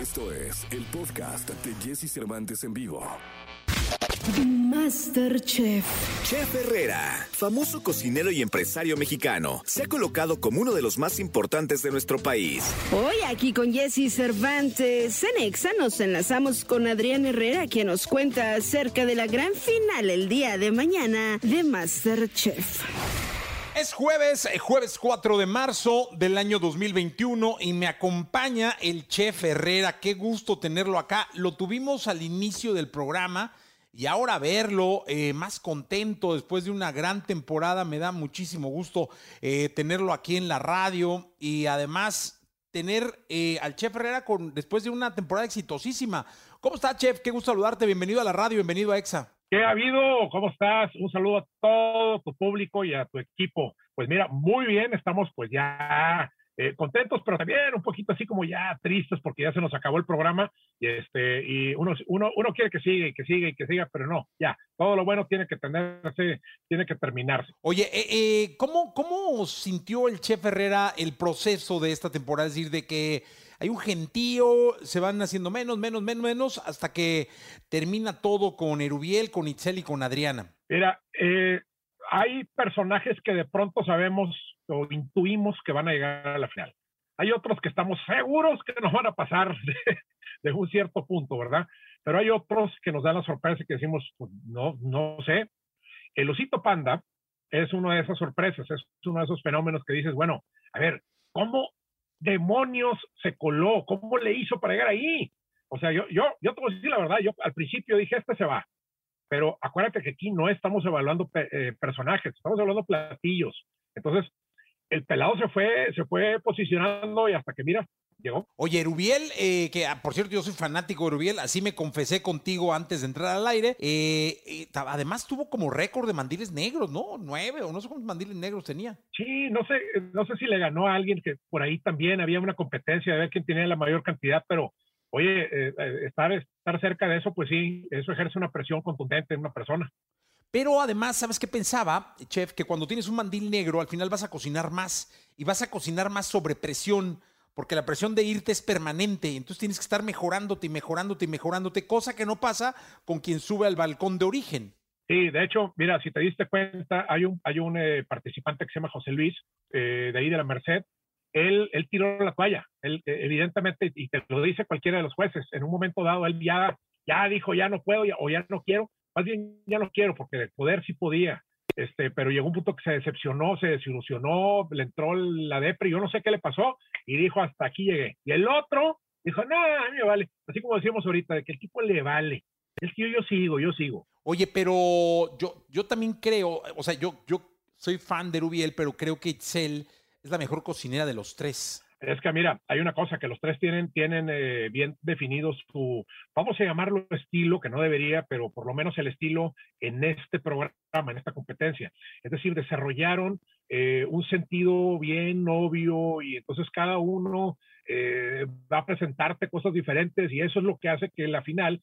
Esto es el podcast de Jesse Cervantes en vivo. Masterchef. Chef Herrera, famoso cocinero y empresario mexicano, se ha colocado como uno de los más importantes de nuestro país. Hoy aquí con Jesse Cervantes, en Exa nos enlazamos con Adrián Herrera, quien nos cuenta acerca de la gran final el día de mañana de Masterchef. Es jueves, eh, jueves 4 de marzo del año 2021 y me acompaña el chef Herrera. Qué gusto tenerlo acá. Lo tuvimos al inicio del programa y ahora verlo eh, más contento después de una gran temporada. Me da muchísimo gusto eh, tenerlo aquí en la radio y además tener al chef Herrera con, después de una temporada exitosísima. ¿Cómo está, chef? Qué gusto saludarte. Bienvenido a la radio, bienvenido a EXA. ¿Qué ha habido? ¿Cómo estás? Un saludo a todo tu público y a tu equipo. Pues mira, muy bien, estamos pues ya eh, contentos, pero también un poquito así como ya tristes porque ya se nos acabó el programa y este y uno, uno, uno quiere que siga y que siga y que siga, pero no, ya, todo lo bueno tiene que tenerse, tiene que terminarse. Oye, eh, eh, ¿cómo, ¿cómo sintió el Chef Herrera el proceso de esta temporada? Es decir, de que hay un gentío, se van haciendo menos, menos, menos, menos, hasta que termina todo con Erubiel, con Itzel y con Adriana. Mira, eh, hay personajes que de pronto sabemos o intuimos que van a llegar a la final. Hay otros que estamos seguros que nos van a pasar de, un cierto punto, ¿verdad? Pero hay otros que nos dan la sorpresa y que decimos, pues, no, no sé. El osito panda es una de esas sorpresas, es uno de esos fenómenos que dices, bueno, a ver, ¿cómo demonios se coló? ¿Cómo le hizo para llegar ahí? O sea, yo, yo, yo te voy a decir la verdad, yo al principio dije, este se va. Pero acuérdate que aquí no estamos evaluando eh, personajes, estamos evaluando platillos. Entonces, el pelado se fue, se fue posicionando y hasta que, mira, Oye, Rubiel, eh, que ah, por cierto yo soy fanático de Rubiel, así me confesé contigo antes de entrar al aire. Eh, además tuvo como récord de mandiles negros, ¿no? Nueve o no sé cuántos mandiles negros tenía. Sí, no sé, no sé si le ganó a alguien que por ahí también había una competencia de ver quién tenía la mayor cantidad, pero oye, eh, estar, estar cerca de eso, pues sí, eso ejerce una presión contundente en una persona. Pero además, ¿sabes qué pensaba, chef? Que cuando tienes un mandil negro, al final vas a cocinar más y vas a cocinar más sobre presión porque la presión de irte es permanente, entonces tienes que estar mejorándote y mejorándote y mejorándote, cosa que no pasa con quien sube al balcón de origen. Sí, de hecho, mira, si te diste cuenta, hay un, hay un eh, participante que se llama José Luis, eh, de ahí de la Merced, él, él tiró la toalla, él eh, evidentemente, y te lo dice cualquiera de los jueces, en un momento dado él ya, ya dijo, ya no puedo o ya no quiero, más bien ya no quiero, porque de poder sí podía, este, pero llegó un punto que se decepcionó, se desilusionó, le entró la depre, yo no sé qué le pasó, y dijo, hasta aquí llegué. Y el otro dijo, no, a mí me vale. Así como decíamos ahorita, de que el tipo le vale. El tío, yo sigo, yo sigo. Oye, pero yo, yo también creo, o sea, yo, yo soy fan de Rubiel, pero creo que Itzel es la mejor cocinera de los tres. Es que mira, hay una cosa que los tres tienen, tienen eh, bien definido su, vamos a llamarlo estilo, que no debería, pero por lo menos el estilo en este programa, en esta competencia. Es decir, desarrollaron eh, un sentido bien obvio y entonces cada uno eh, va a presentarte cosas diferentes y eso es lo que hace que la final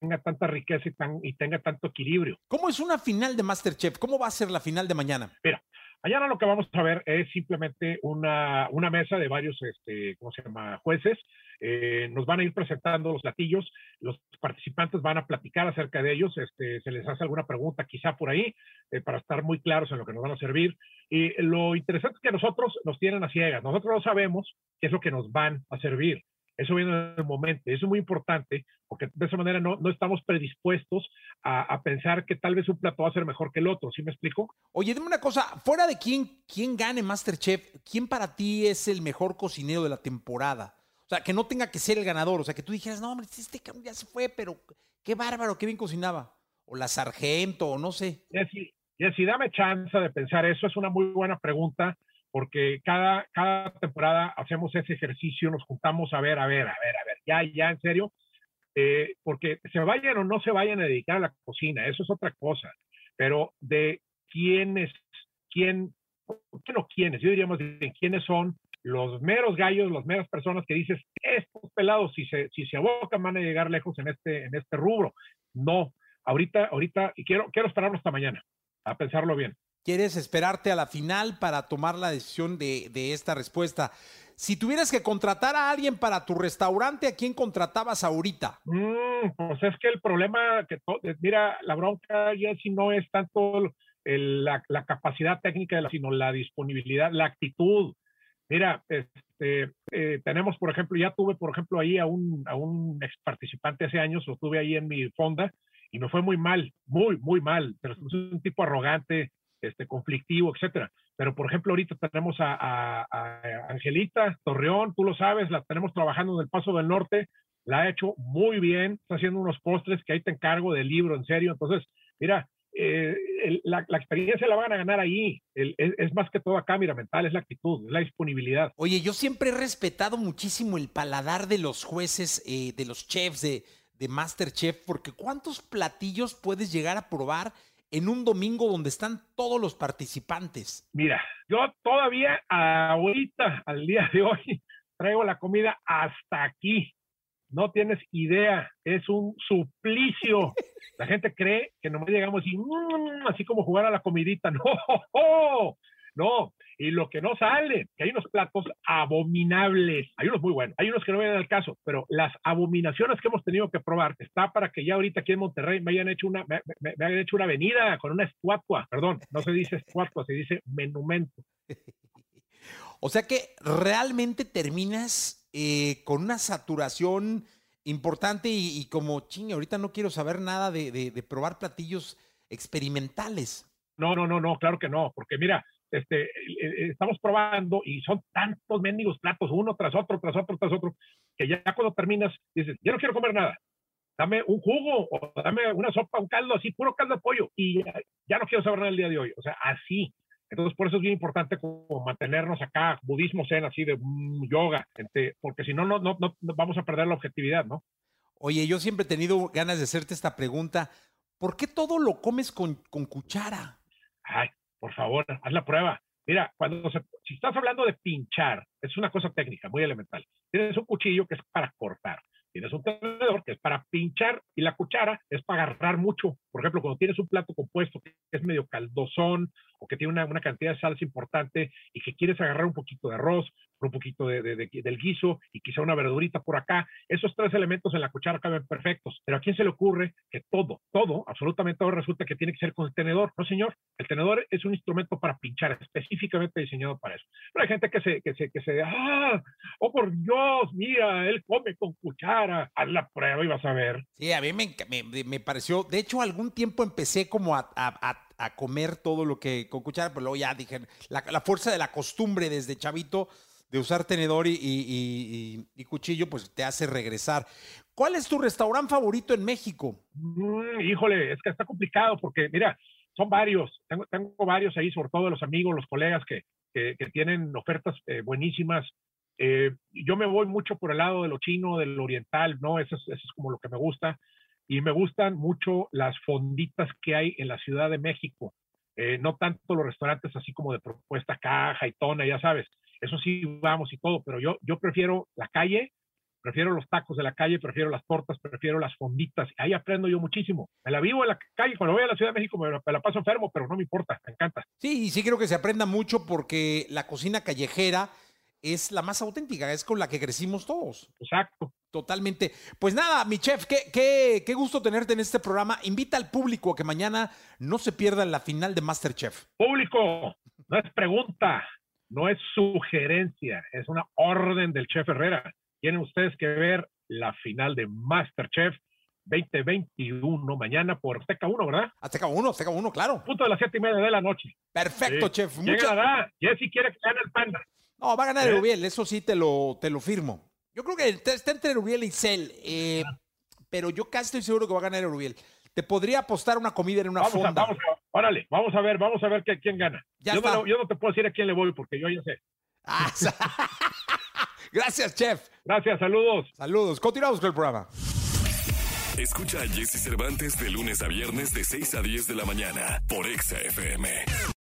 tenga tanta riqueza y, tan, y tenga tanto equilibrio. ¿Cómo es una final de Masterchef? ¿Cómo va a ser la final de mañana? Mira, Mañana lo que vamos a ver es simplemente una, mesa de varios, este, ¿cómo se llama?, jueces. Eh, nos van a ir presentando los platillos, los participantes van a platicar acerca de ellos, este, se les hace alguna pregunta quizá por ahí, eh, para estar muy claros en lo que nos van a servir. Y lo interesante es que nosotros nos tienen a ciegas, nosotros no sabemos qué es lo que nos van a servir. Eso viene en el momento. Eso es muy importante porque de esa manera no, no estamos predispuestos a, pensar que tal vez un plato va a ser mejor que el otro. ¿Sí me explico? Oye, dime una cosa. Fuera de quién, quién gane Masterchef, ¿quién para ti es el mejor cocinero de la temporada? O sea, que no tenga que ser el ganador. O sea, que tú dijeras, no, hombre, este ya se fue, pero qué bárbaro, qué bien cocinaba. O la sargento, o no sé. Y así, dame chance de pensar eso. Es una muy buena pregunta porque cada, cada temporada hacemos ese ejercicio, nos juntamos a ver, a ver, a ver, a ver, ya, ya, en serio, eh, porque se vayan o no se vayan a dedicar a la cocina, eso es otra cosa, pero de quiénes, quién, ¿qué no quiénes? Yo diríamos de quiénes son los meros gallos, las meras personas que dices, estos pelados, si se, si se abocan, van a llegar lejos en este, en este rubro. No, ahorita, ahorita, y quiero, quiero esperarlo hasta mañana, a pensarlo bien. ¿Quieres esperarte a la final para tomar la decisión de, esta respuesta? Si tuvieras que contratar a alguien para tu restaurante, ¿a quién contratabas ahorita? Mm, pues es que el problema, que mira, la bronca, si no es tanto la, capacidad técnica, sino la disponibilidad, la actitud. Mira, este, eh, tenemos, por ejemplo, ya tuve, por ejemplo, ahí a un, a un ex participante hace años, lo tuve ahí en mi fonda y me fue muy mal, muy, muy mal. Pero es un tipo arrogante, este, conflictivo, etcétera. Pero, por ejemplo, ahorita tenemos a, Angelita Torreón, tú lo sabes, la tenemos trabajando en el Paso del Norte, la ha hecho muy bien, está haciendo unos postres que ahí te encargo del libro, en serio. Entonces, mira, eh, la, experiencia la van a ganar ahí. es, más que todo acá, mira, mental, es la actitud, es la disponibilidad. Oye, yo siempre he respetado muchísimo el paladar de los jueces, eh, de los chefs de, de Masterchef, porque ¿cuántos platillos puedes llegar a probar? En un domingo donde están todos los participantes? Mira, yo todavía ahorita, al día de hoy, traigo la comida hasta aquí. No tienes idea, es un suplicio. La gente cree que nomás llegamos y mm, así como jugar a la comidita. No, no, y lo que no sale, que hay unos platos abominables, hay unos muy buenos, hay unos que no vienen al caso, pero las abominaciones que hemos tenido que probar está para que ya ahorita aquí en Monterrey me hayan hecho una, me, hayan hecho una avenida con una estatua, perdón, no se dice estatua, se dice menumento. O sea que realmente terminas eh, con una saturación importante y, como, ching, ahorita no quiero saber nada de, de probar platillos experimentales. No, no, no, no, claro que no, porque mira, este, estamos probando y son tantos mendigos platos, uno tras otro, tras otro, tras otro, que ya cuando terminas dices, ya no quiero comer nada, dame un jugo o dame una sopa, un caldo así, puro caldo de pollo y ya, no quiero saber nada el día de hoy, o sea, así. Entonces, por eso es bien importante como mantenernos acá, budismo zen, así de mm, yoga, este, porque si no, no, no, no vamos a perder la objetividad, ¿no? Oye, yo siempre he tenido ganas de hacerte esta pregunta. ¿Por qué todo lo comes con, con cuchara? Ay, por favor, haz la prueba. Mira, cuando si estás hablando de pinchar, es una cosa técnica, muy elemental. Tienes un cuchillo que es para cortar, tienes un tenedor que es para pinchar y la cuchara es para agarrar mucho. Por ejemplo, cuando tienes un plato compuesto que es medio caldosón o que tiene una, una cantidad de salsa importante y que quieres agarrar un poquito de arroz, un poquito de, del guiso y quizá una verdurita por acá. Esos tres elementos en la cuchara caben perfectos. Pero a quién se le ocurre que todo, todo, absolutamente todo resulta que tiene que ser con el tenedor. No, señor. El tenedor es un instrumento para pinchar, específicamente diseñado para eso. Pero hay gente que se, que se, que se, ah, oh por Dios, mira, él come con cuchara. Haz la prueba y vas a ver. Sí, a mí me, me, pareció, de hecho, algún tiempo empecé como a, a, a comer todo lo que con cuchara, pero luego ya dije, la, la fuerza de la costumbre desde chavito de usar tenedor y, cuchillo, pues te hace regresar. ¿Cuál es tu restaurante favorito en México? Mm, híjole, es que está complicado porque, mira, son varios. Tengo, varios ahí, sobre todo los amigos, los colegas que, tienen ofertas eh, buenísimas. Eh, yo me voy mucho por el lado de lo chino, del oriental, ¿no? Eso es, eso es como lo que me gusta. Y me gustan mucho las fonditas que hay en la Ciudad de México. Eh, no tanto los restaurantes así como de propuesta caja y tona, ya sabes, eso sí vamos y todo, pero yo, yo prefiero la calle, prefiero los tacos de la calle, prefiero las tortas, prefiero las fonditas. Ahí aprendo yo muchísimo. Me la vivo en la calle, cuando voy a la Ciudad de México me la, paso enfermo, pero no me importa, me encanta. Sí, y sí creo que se aprenda mucho porque la cocina callejera es la más auténtica, es con la que crecimos todos. Exacto. Totalmente. Pues nada, mi chef, qué, qué, qué gusto tenerte en este programa. Invita al público a que mañana no se pierda la final de Masterchef. Público, no es pregunta, no es sugerencia, es una orden del chef Herrera. Tienen ustedes que ver la final de Masterchef 2021 mañana por Azteca 1, ¿verdad? Azteca 1, Azteca 1, claro. Punto de las siete y media de la noche. Perfecto, chef. Mucha... Jessy quiere que gane el Panda. No, va a ganar ¿Eh? eso sí te lo, te lo firmo. Yo creo que está entre Rubiel y Cel, eh, pero yo casi estoy seguro que va a ganar Rubiel. Te podría apostar una comida en una fonda. vamos órale, vamos a ver, vamos a ver quién gana. yo, no te puedo decir a quién le voy porque yo ya sé. Ah, Gracias, chef. Gracias, saludos. Saludos. Continuamos con el programa. Escucha a Jesse Cervantes de lunes a viernes de 6 a 10 de la mañana por Exa FM.